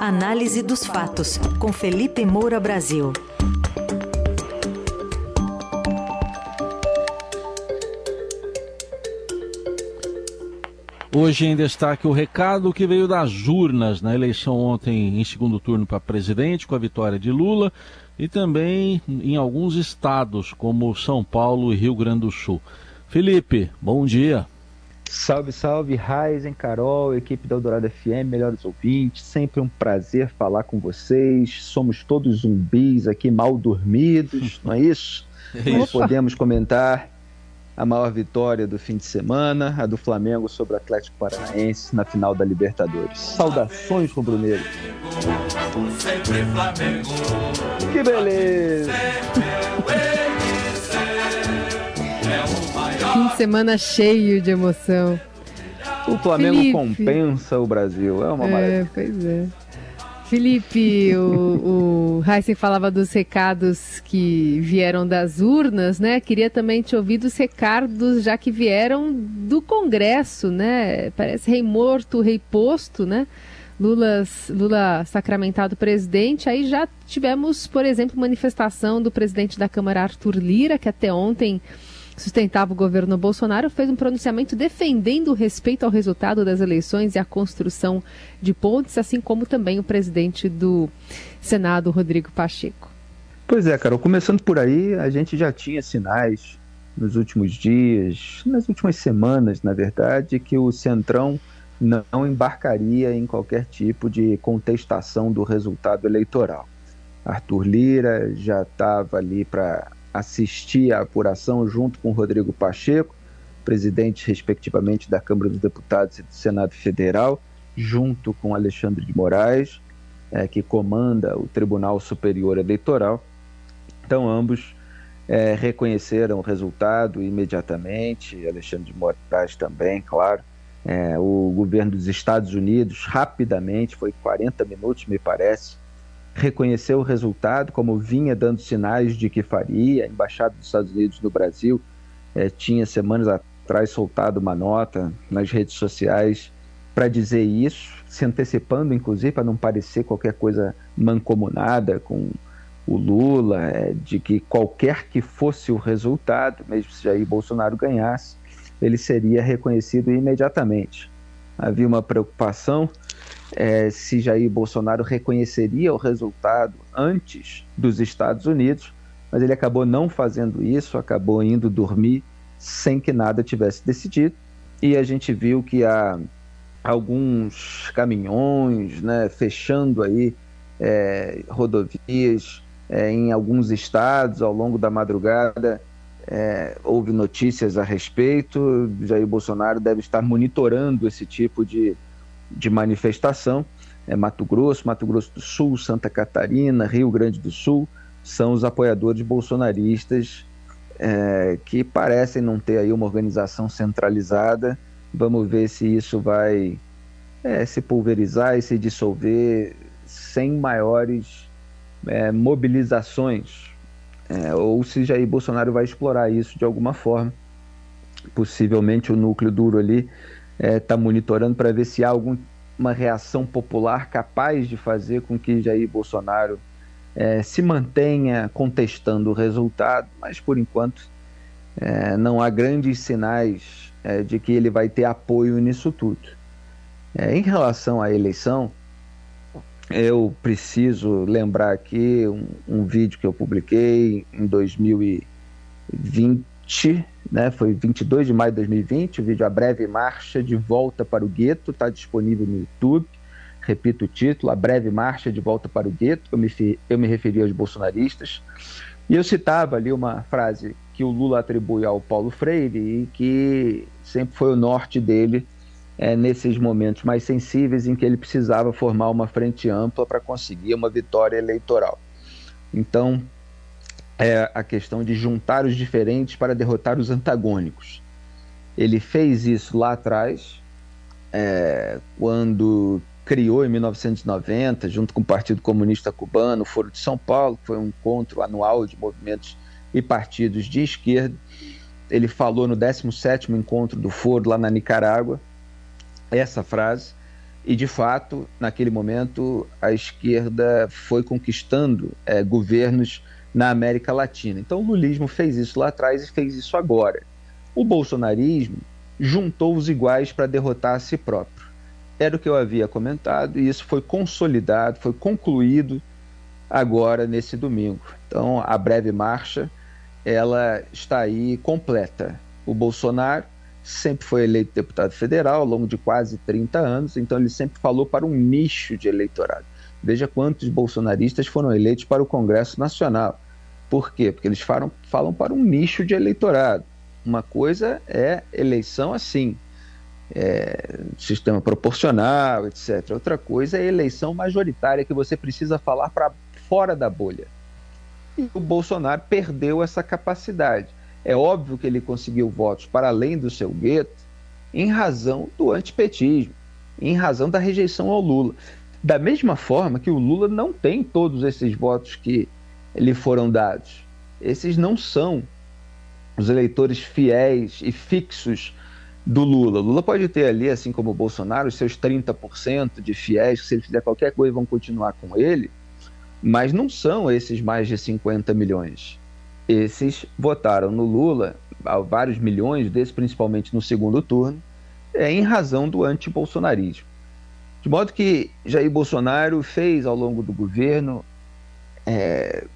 Análise dos fatos, com Felipe Moura Brasil. Hoje em destaque o recado que veio das urnas na eleição ontem em segundo turno para presidente, com a vitória de Lula, e também em alguns estados, como São Paulo e Rio Grande do Sul. Felipe, bom dia. Salve, salve, Raizen, Carol, equipe da Eldorado FM, melhores ouvintes. Sempre um prazer falar com vocês. Somos todos zumbis aqui, mal dormidos, não é isso? É Nós podemos comentar a maior vitória do fim de semana, a do Flamengo sobre o Atlético Paranaense na final da Libertadores. Saudações, rubro-negro. Que beleza! Semana cheio de emoção. O Flamengo Felipe. compensa o Brasil. É uma é, maravilha. Pois é. Felipe, o, o Heisen falava dos recados que vieram das urnas, né? Queria também te ouvir dos recados já que vieram do Congresso, né? Parece rei morto, rei posto, né? Lula, Lula sacramentado presidente. Aí já tivemos, por exemplo, manifestação do presidente da Câmara, Arthur Lira, que até ontem sustentava o governo Bolsonaro, fez um pronunciamento defendendo o respeito ao resultado das eleições e a construção de pontes, assim como também o presidente do Senado, Rodrigo Pacheco. Pois é, Carol, começando por aí, a gente já tinha sinais nos últimos dias, nas últimas semanas, na verdade, que o Centrão não embarcaria em qualquer tipo de contestação do resultado eleitoral. Arthur Lira já estava ali para assistir à apuração junto com Rodrigo Pacheco, presidente, respectivamente, da Câmara dos Deputados e do Senado Federal, junto com Alexandre de Moraes, é, que comanda o Tribunal Superior Eleitoral. Então, ambos é, reconheceram o resultado imediatamente, Alexandre de Moraes também, claro. É, o governo dos Estados Unidos, rapidamente, foi 40 minutos, me parece, reconheceu o resultado, como vinha dando sinais de que faria. A Embaixada dos Estados Unidos no Brasil eh, tinha semanas atrás soltado uma nota nas redes sociais para dizer isso, se antecipando, inclusive, para não parecer qualquer coisa mancomunada com o Lula, eh, de que qualquer que fosse o resultado, mesmo se Jair Bolsonaro ganhasse, ele seria reconhecido imediatamente. Havia uma preocupação é, se Jair Bolsonaro reconheceria o resultado antes dos Estados Unidos, mas ele acabou não fazendo isso, acabou indo dormir sem que nada tivesse decidido. E a gente viu que há alguns caminhões né, fechando aí é, rodovias é, em alguns estados ao longo da madrugada. É, houve notícias a respeito. Jair Bolsonaro deve estar monitorando esse tipo de, de manifestação. É Mato Grosso, Mato Grosso do Sul, Santa Catarina, Rio Grande do Sul, são os apoiadores bolsonaristas é, que parecem não ter aí uma organização centralizada. Vamos ver se isso vai é, se pulverizar e se dissolver sem maiores é, mobilizações, é, ou se Jair Bolsonaro vai explorar isso de alguma forma. Possivelmente o núcleo duro ali está é, tá monitorando para ver se há alguma reação popular capaz de fazer com que Jair Bolsonaro é, se mantenha contestando o resultado, mas por enquanto é, não há grandes sinais é, de que ele vai ter apoio nisso tudo. É, em relação à eleição, eu preciso lembrar aqui um, um vídeo que eu publiquei em 2020 né, foi 22 de maio de 2020, o vídeo A Breve Marcha de Volta para o Gueto, está disponível no YouTube. Repito o título, A Breve Marcha de Volta para o Gueto. Eu me, eu me referi aos bolsonaristas. E eu citava ali uma frase que o Lula atribui ao Paulo Freire e que sempre foi o norte dele é, nesses momentos mais sensíveis em que ele precisava formar uma frente ampla para conseguir uma vitória eleitoral. Então, é a questão de juntar os diferentes para derrotar os antagônicos. Ele fez isso lá atrás, é, quando criou em 1990, junto com o Partido Comunista Cubano, o Foro de São Paulo, que foi um encontro anual de movimentos e partidos de esquerda. Ele falou no 17º encontro do Foro lá na Nicarágua essa frase E, de fato, naquele momento, a esquerda foi conquistando é, governos na América Latina. Então, o lulismo fez isso lá atrás e fez isso agora. O bolsonarismo juntou os iguais para derrotar a si próprio. Era o que eu havia comentado e isso foi consolidado, foi concluído agora nesse domingo. Então, a breve marcha, ela está aí completa. O Bolsonaro sempre foi eleito deputado federal ao longo de quase 30 anos, então ele sempre falou para um nicho de eleitorado. Veja quantos bolsonaristas foram eleitos para o Congresso Nacional. Por quê? Porque eles falam, falam para um nicho de eleitorado. Uma coisa é eleição assim, é, sistema proporcional, etc. Outra coisa é eleição majoritária, que você precisa falar para fora da bolha. E o Bolsonaro perdeu essa capacidade. É óbvio que ele conseguiu votos para além do seu gueto em razão do antipetismo, em razão da rejeição ao Lula. Da mesma forma que o Lula não tem todos esses votos que lhe foram dados. Esses não são os eleitores fiéis e fixos do Lula. Lula pode ter ali, assim como o Bolsonaro, os seus 30% de fiéis, que se ele fizer qualquer coisa vão continuar com ele, mas não são esses mais de 50 milhões esses votaram no Lula, vários milhões desses, principalmente no segundo turno, é, em razão do anti-bolsonarismo. De modo que Jair Bolsonaro fez ao longo do governo é,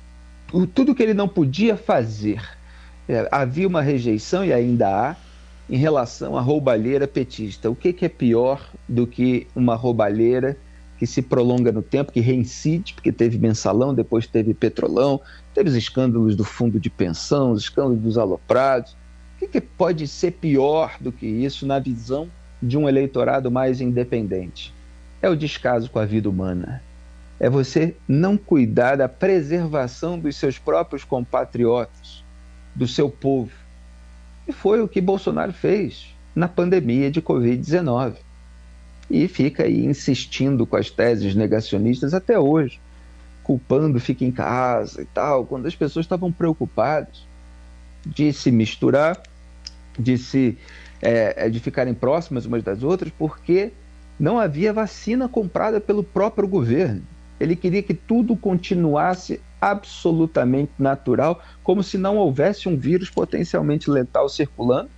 tudo que ele não podia fazer. É, havia uma rejeição, e ainda há, em relação à roubalheira petista. O que, que é pior do que uma roubalheira que se prolonga no tempo, que reincide, porque teve mensalão, depois teve petrolão, teve os escândalos do fundo de pensão, os escândalos dos aloprados. O que, que pode ser pior do que isso na visão de um eleitorado mais independente? É o descaso com a vida humana. É você não cuidar da preservação dos seus próprios compatriotas, do seu povo. E foi o que Bolsonaro fez na pandemia de Covid-19 e fica aí insistindo com as teses negacionistas até hoje, culpando fica em casa e tal, quando as pessoas estavam preocupadas de se misturar, de se é, de ficarem próximas umas das outras, porque não havia vacina comprada pelo próprio governo. Ele queria que tudo continuasse absolutamente natural, como se não houvesse um vírus potencialmente letal circulando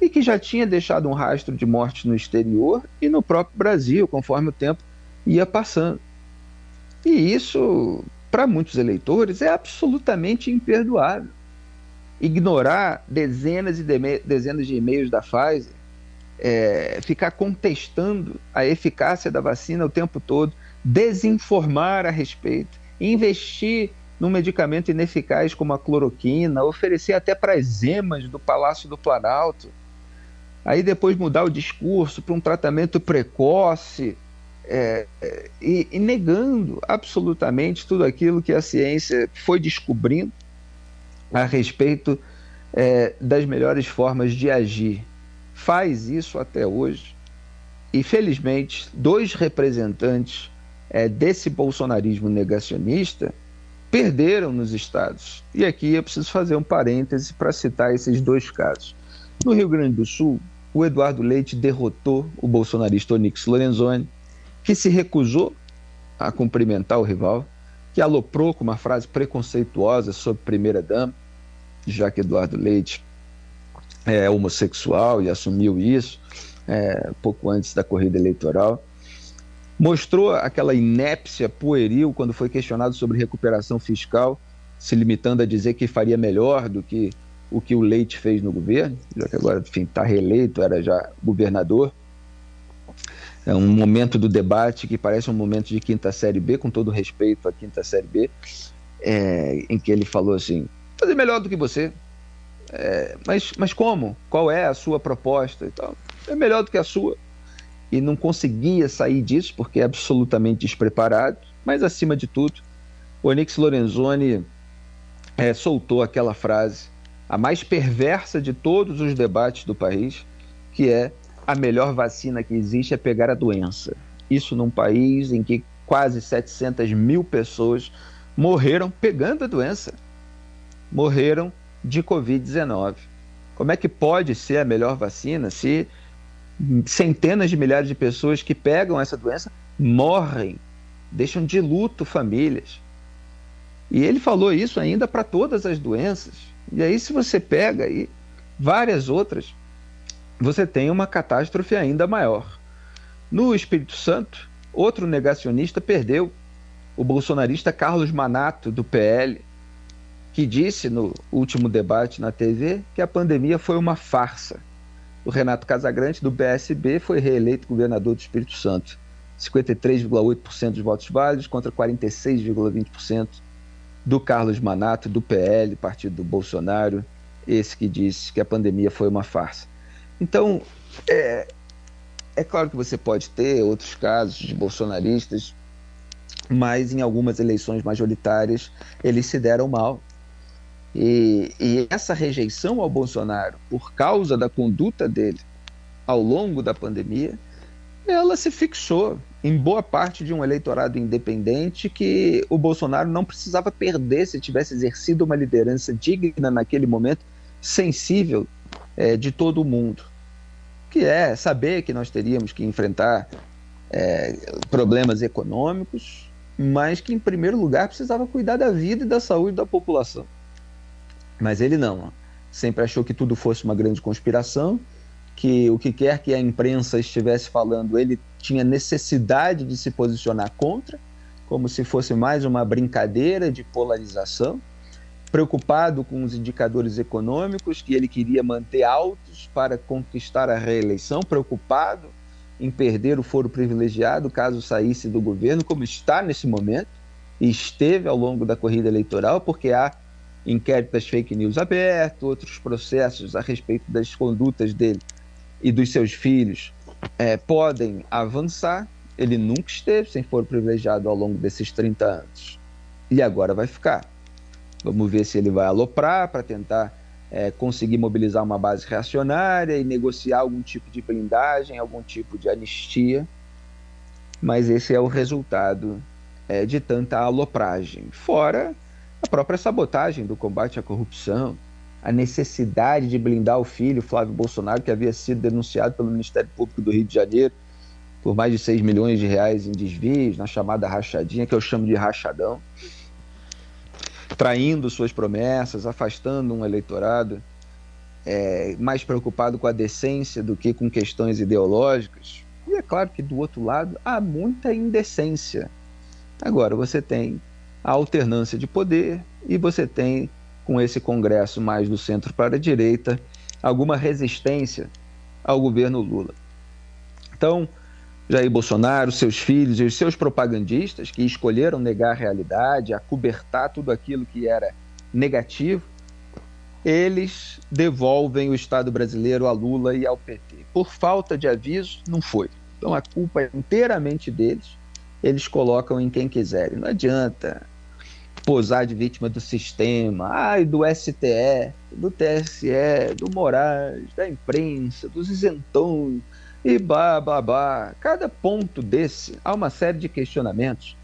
e que já tinha deixado um rastro de morte no exterior e no próprio Brasil, conforme o tempo ia passando. E isso, para muitos eleitores, é absolutamente imperdoável. Ignorar dezenas e de dezenas de e-mails da Pfizer, é, ficar contestando a eficácia da vacina o tempo todo, desinformar a respeito, investir num medicamento ineficaz como a cloroquina, oferecer até para as emas do Palácio do Planalto aí depois mudar o discurso para um tratamento precoce é, e, e, negando absolutamente tudo aquilo que a ciência foi descobrindo a respeito é, das melhores formas de agir. Faz isso até hoje e, felizmente, dois representantes é, desse bolsonarismo negacionista perderam nos estados. E aqui eu preciso fazer um parêntese para citar esses dois casos. No Rio Grande do Sul, o Eduardo Leite derrotou o bolsonarista Onyx Lorenzoni, que se recusou a cumprimentar o rival, que aloprou com uma frase preconceituosa sobre primeira-dama, já que Eduardo Leite é homossexual e assumiu isso é, pouco antes da corrida eleitoral. Mostrou aquela inépcia pueril quando foi questionado sobre recuperação fiscal, se limitando a dizer que faria melhor do que o que o Leite fez no governo, já que agora, está reeleito, era já governador. É um momento do debate que parece um momento de quinta série B, com todo respeito à quinta série B, é, em que ele falou assim: fazer melhor do que você. É, mas, mas como? Qual é a sua proposta? Então, é melhor do que a sua. E não conseguia sair disso porque é absolutamente despreparado. Mas, acima de tudo, o Onix Lorenzoni é, soltou aquela frase a mais perversa de todos os debates do país, que é a melhor vacina que existe é pegar a doença. Isso num país em que quase 700 mil pessoas morreram pegando a doença. Morreram de Covid-19. Como é que pode ser a melhor vacina se centenas de milhares de pessoas que pegam essa doença morrem, deixam de luto famílias. E ele falou isso ainda para todas as doenças. E aí, se você pega aí várias outras, você tem uma catástrofe ainda maior. No Espírito Santo, outro negacionista perdeu, o bolsonarista Carlos Manato, do PL, que disse no último debate na TV que a pandemia foi uma farsa. O Renato Casagrande, do PSB, foi reeleito governador do Espírito Santo. 53,8% dos votos válidos contra 46,20% do Carlos Manato, do PL, partido do Bolsonaro, esse que disse que a pandemia foi uma farsa. Então, é, é claro que você pode ter outros casos de bolsonaristas, mas em algumas eleições majoritárias eles se deram mal. E, e, essa rejeição ao Bolsonaro, por causa da conduta dele ao longo da pandemia, ela se fixou em boa parte de um eleitorado independente que o Bolsonaro não precisava perder se tivesse exercido uma liderança digna naquele momento, sensível é, de todo o mundo. Que é saber que nós teríamos que enfrentar é, problemas econômicos, mas que, em primeiro lugar, precisava cuidar da vida e da saúde da população. Mas ele não. Sempre achou que tudo fosse uma grande conspiração que o que quer que a imprensa estivesse falando, ele tinha necessidade de se posicionar contra, como se fosse mais uma brincadeira de polarização, preocupado com os indicadores econômicos que ele queria manter altos para conquistar a reeleição, preocupado em perder o foro privilegiado caso saísse do governo, como está nesse momento e esteve ao longo da corrida eleitoral, porque há inquéritos fake news abertos, outros processos a respeito das condutas dele e dos seus filhos é, podem avançar. Ele nunca esteve sem foro privilegiado ao longo desses 30 anos. E agora vai ficar. Vamos ver se ele vai aloprar para tentar é, conseguir mobilizar uma base reacionária e negociar algum tipo de blindagem, algum tipo de anistia. Mas esse é o resultado é, de tanta alopragem. Fora a própria sabotagem do combate à corrupção, a necessidade de blindar o filho, Flávio Bolsonaro, que havia sido denunciado pelo Ministério Público do Rio de Janeiro por mais de 6 milhões de reais em desvios, na chamada rachadinha, que eu chamo de rachadão, traindo suas promessas, afastando um eleitorado é, mais preocupado com a decência do que com questões ideológicas. E é claro que do outro lado há muita indecência. Agora você tem a alternância de poder e você tem com esse Congresso mais do centro para a direita, alguma resistência ao governo Lula. Então, Jair Bolsonaro, seus filhos e os seus propagandistas que escolheram negar a realidade, acobertar tudo aquilo que era negativo, eles devolvem o Estado brasileiro a Lula e ao PT. Por falta de aviso, não foi. Então a culpa é inteiramente deles. Eles colocam em quem quiserem. Não adianta posar de vítima do sistema, ai, do STE, do TSE, do Moraes, da imprensa, dos isentões e blá. Cada ponto desse há uma série de questionamentos.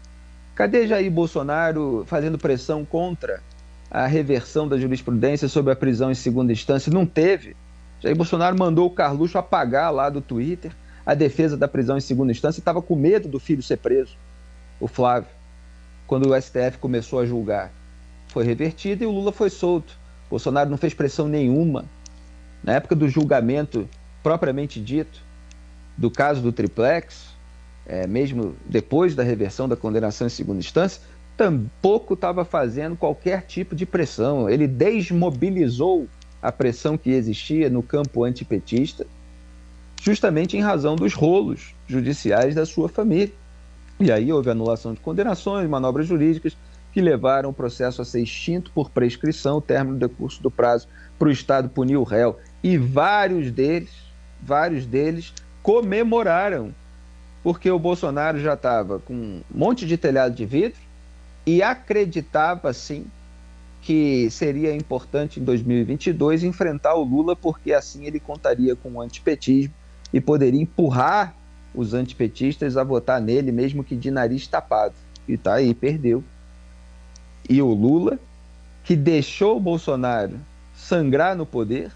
Cadê Jair Bolsonaro fazendo pressão contra a reversão da jurisprudência sobre a prisão em segunda instância? Não teve. Jair Bolsonaro mandou o Carluxo apagar lá do Twitter a defesa da prisão em segunda instância estava com medo do filho ser preso, o Flávio quando o STF começou a julgar. Foi revertido e o Lula foi solto. Bolsonaro não fez pressão nenhuma. Na época do julgamento propriamente dito, do caso do triplex, é, mesmo depois da reversão da condenação em segunda instância, tampouco estava fazendo qualquer tipo de pressão. Ele desmobilizou a pressão que existia no campo antipetista, justamente em razão dos rolos judiciais da sua família. E aí houve anulação de condenações, manobras jurídicas que levaram o processo a ser extinto por prescrição, término do decurso do prazo para o Estado punir o réu. E vários deles, vários deles comemoraram, porque o Bolsonaro já estava com um monte de telhado de vidro e acreditava, sim, que seria importante em 2022 enfrentar o Lula, porque assim ele contaria com o antipetismo e poderia empurrar os antipetistas a votar nele, mesmo que de nariz tapado. E tá aí, perdeu. E o Lula, que deixou o Bolsonaro sangrar no poder,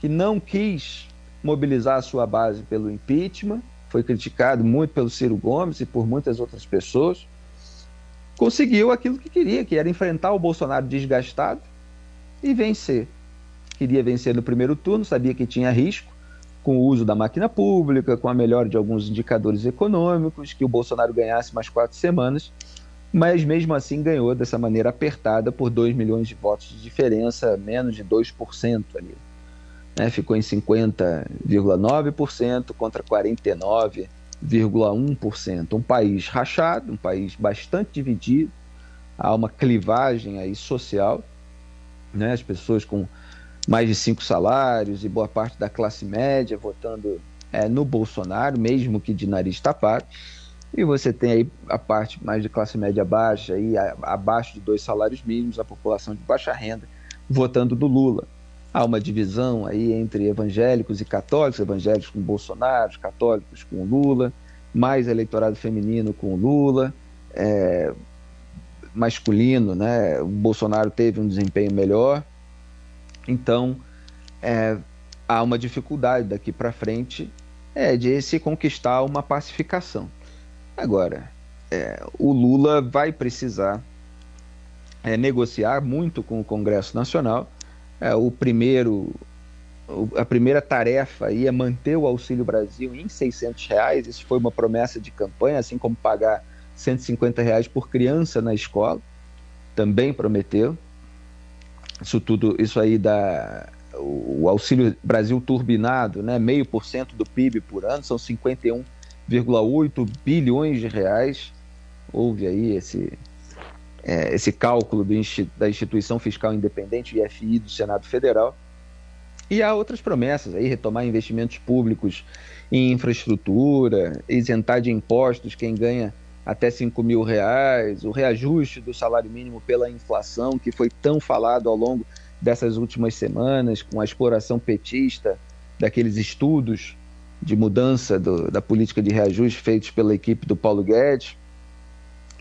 que não quis mobilizar a sua base pelo impeachment, foi criticado muito pelo Ciro Gomes e por muitas outras pessoas. Conseguiu aquilo que queria, que era enfrentar o Bolsonaro desgastado e vencer. Queria vencer no primeiro turno, sabia que tinha risco, com o uso da máquina pública, com a melhora de alguns indicadores econômicos, que o Bolsonaro ganhasse mais quatro semanas, mas mesmo assim ganhou dessa maneira apertada por 2 milhões de votos de diferença, menos de 2% ali né, ficou em 50,9% contra 49,1%. Um país rachado, um país bastante dividido, há uma clivagem aí social, né, as pessoas com mais de cinco salários e boa parte da classe média votando é, no Bolsonaro, mesmo que de nariz tapado. E você tem aí a parte mais de classe média baixa, aí, abaixo de dois salários mínimos, a população de baixa renda, votando do Lula. Há uma divisão aí entre evangélicos e católicos, evangélicos com Bolsonaro, católicos com Lula, mais eleitorado feminino com Lula, é, masculino, né? O Bolsonaro teve um desempenho melhor. Então, é, há uma dificuldade daqui para frente é, de se conquistar uma pacificação. Agora, é, o Lula vai precisar é, negociar muito com o Congresso Nacional é, o primeiro, a primeira tarefa aí é manter o Auxílio Brasil em 600 reais. Isso foi uma promessa de campanha, assim como pagar 150 reais por criança na escola, também prometeu. Isso tudo, isso aí dá o Auxílio Brasil turbinado, né, meio por cento do PIB por ano, são 51,8 bilhões de reais. Houve aí esse é, esse cálculo do, da instituição fiscal independente, IFI, do Senado Federal. E há outras promessas aí, retomar investimentos públicos em infraestrutura, isentar de impostos quem ganha até 5 mil reais, o reajuste do salário mínimo pela inflação, que foi tão falado ao longo dessas últimas semanas, com a exploração petista daqueles estudos de mudança do, da política de reajuste feitos pela equipe do Paulo Guedes.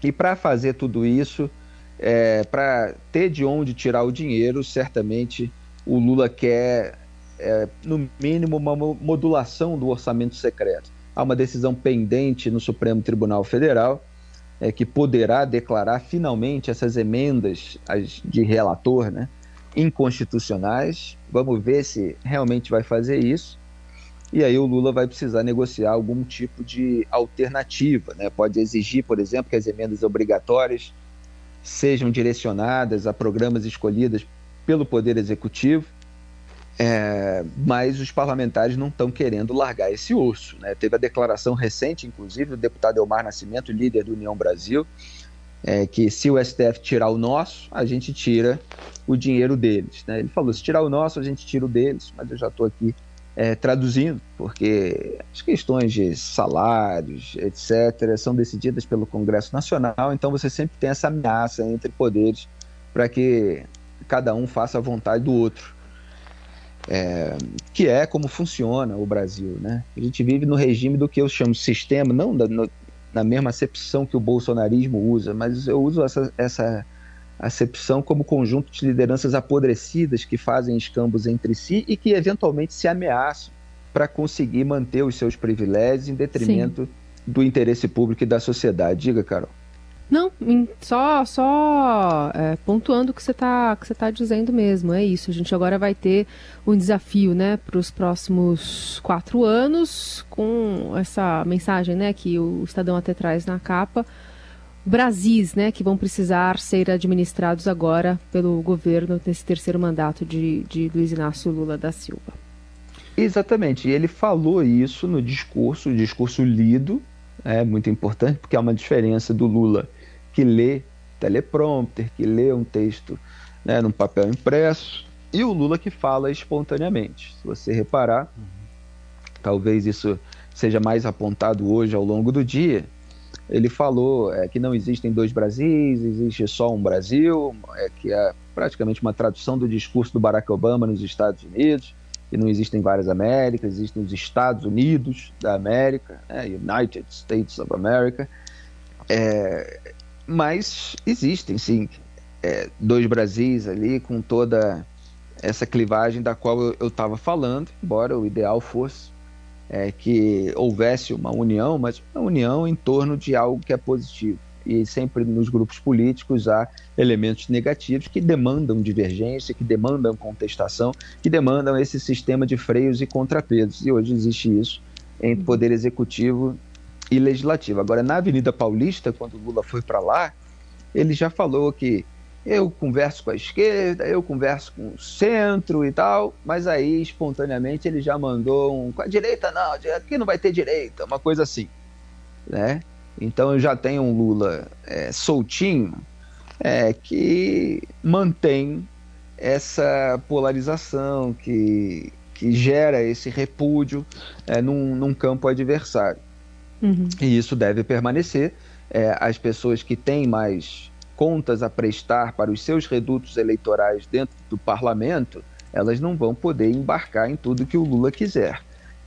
E para fazer tudo isso, é, para ter de onde tirar o dinheiro, certamente o Lula quer, é, no mínimo, uma modulação do orçamento secreto. Há uma decisão pendente no Supremo Tribunal Federal é, que poderá declarar finalmente essas emendas as de relator né, inconstitucionais. Vamos ver se realmente vai fazer isso e aí o Lula vai precisar negociar algum tipo de alternativa. Né? Pode exigir, por exemplo, que as emendas obrigatórias sejam direcionadas a programas escolhidos pelo Poder Executivo, é, mas os parlamentares não estão querendo largar esse urso. Né? Teve a declaração recente, inclusive, do deputado Elmar Nascimento, líder do União Brasil, é, que se o STF tirar o nosso, a gente tira o dinheiro deles. Né? Ele falou: se tirar o nosso, a gente tira o deles, mas eu já estou aqui é, traduzindo, porque as questões de salários, etc., são decididas pelo Congresso Nacional, então você sempre tem essa ameaça entre poderes para que cada um faça a vontade do outro. É, que é como funciona o Brasil. Né? A gente vive no regime do que eu chamo de sistema, não da, no, na mesma acepção que o bolsonarismo usa, mas eu uso essa, essa acepção como conjunto de lideranças apodrecidas que fazem escambos entre si e que eventualmente se ameaçam para conseguir manter os seus privilégios em detrimento Sim. do interesse público e da sociedade. Diga, Carol. Não, só só é, pontuando o que você está que você tá dizendo mesmo, é isso. A gente agora vai ter um desafio, né, para os próximos quatro anos, com essa mensagem, né, que o Estadão até traz na capa, Brasis, né, que vão precisar ser administrados agora pelo governo nesse terceiro mandato de, de Luiz Inácio Lula da Silva. Exatamente, e ele falou isso no discurso, discurso lido, é muito importante, porque há uma diferença do Lula que lê teleprompter, que lê um texto né, num papel impresso, e o Lula que fala espontaneamente. Se você reparar, uhum. talvez isso seja mais apontado hoje ao longo do dia, ele falou é, que não existem dois Brasis, existe só um Brasil, é, que é praticamente uma tradução do discurso do Barack Obama nos Estados Unidos, que não existem várias Américas, existem os Estados Unidos da América, né, United States of America, é, mas existem sim é, dois Brasis ali com toda essa clivagem da qual eu estava falando, embora o ideal fosse é, que houvesse uma união, mas uma união em torno de algo que é positivo. E sempre nos grupos políticos há elementos negativos que demandam divergência, que demandam contestação, que demandam esse sistema de freios e contrapesos. E hoje existe isso entre poder executivo e legislativo. Agora, na Avenida Paulista, quando Lula foi para lá, ele já falou que eu converso com a esquerda, eu converso com o centro e tal, mas aí espontaneamente ele já mandou um com a direita não, aqui não vai ter direita, uma coisa assim, né? Então eu já tenho um Lula é, soltinho é, que mantém essa polarização, que, que gera esse repúdio é, num, num campo adversário. Uhum. E isso deve permanecer. É, as pessoas que têm mais contas a prestar para os seus redutos eleitorais dentro do parlamento, elas não vão poder embarcar em tudo que o Lula quiser.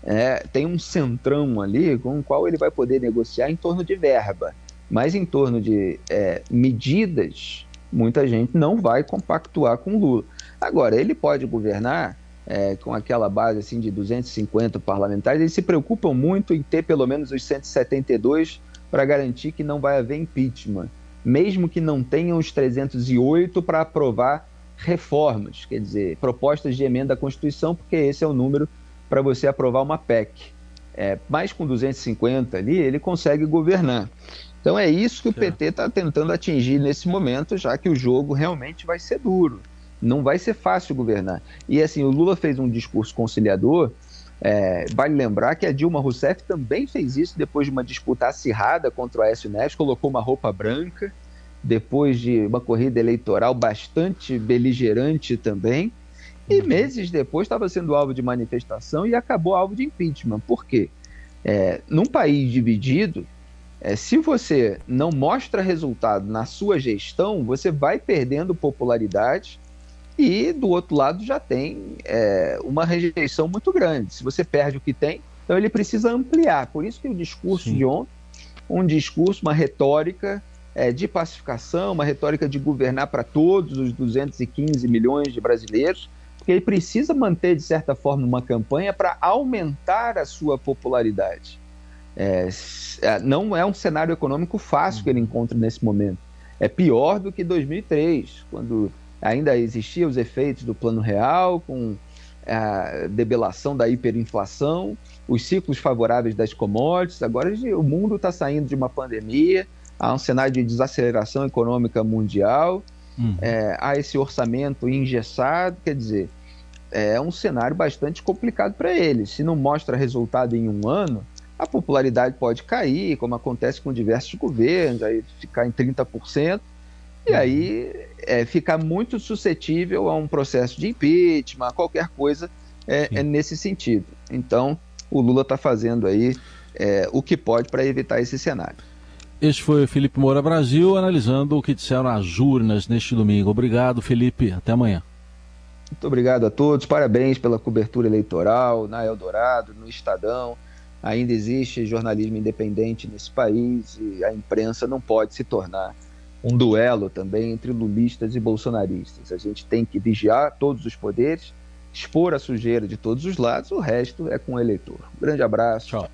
É, tem um centrão ali com o qual ele vai poder negociar em torno de verba, mas em torno de é, medidas, muita gente não vai compactuar com Lula. Agora, ele pode governar é, com aquela base assim de 250 parlamentares, eles se preocupam muito em ter pelo menos os 172 para garantir que não vai haver impeachment mesmo que não tenham os 308 para aprovar reformas, quer dizer, propostas de emenda à Constituição, porque esse é o número para você aprovar uma PEC. É, mas com 250 ali, ele consegue governar. Então é isso que o PT está tentando atingir nesse momento, já que o jogo realmente vai ser duro. Não vai ser fácil governar. E assim, o Lula fez um discurso conciliador. É, vale lembrar que a Dilma Rousseff também fez isso depois de uma disputa acirrada contra o Aécio Neves, colocou uma roupa branca, depois de uma corrida eleitoral bastante beligerante também, e meses depois estava sendo alvo de manifestação e acabou alvo de impeachment. Por quê? É, num país dividido, é, se você não mostra resultado na sua gestão, você vai perdendo popularidade e do outro lado já tem é, uma rejeição muito grande. Se você perde o que tem, então ele precisa ampliar. Por isso que o discurso Sim. de ontem, um discurso, uma retórica é, de pacificação, uma retórica de governar para todos os 215 milhões de brasileiros, porque ele precisa manter, de certa forma, uma campanha para aumentar a sua popularidade. É, é não é um cenário econômico fácil que ele encontra nesse momento. É pior do que 2003, quando ainda existiam os efeitos do plano real, com a debelação da hiperinflação, os ciclos favoráveis das commodities. Agora o mundo está saindo de uma pandemia, há um cenário de desaceleração econômica mundial, uhum. é, há esse orçamento engessado, quer dizer, é um cenário bastante complicado para ele. Se não mostra resultado em um ano, a popularidade pode cair, como acontece com diversos governos, aí ficar em 30%, e aí é, ficar muito suscetível a um processo de impeachment, qualquer coisa é, é nesse sentido. Então, o Lula está fazendo aí é, o que pode para evitar esse cenário. Este foi o Felipe Moura Brasil analisando o que disseram as urnas neste domingo. Obrigado, Felipe. Até amanhã. Muito obrigado a todos. Parabéns pela cobertura eleitoral na Eldorado, no Estadão. Ainda existe jornalismo independente nesse país e a imprensa não pode se tornar um duelo também entre lulistas e bolsonaristas. A gente tem que vigiar todos os poderes, expor a sujeira de todos os lados, o resto é com o eleitor. Um grande abraço. Tchau.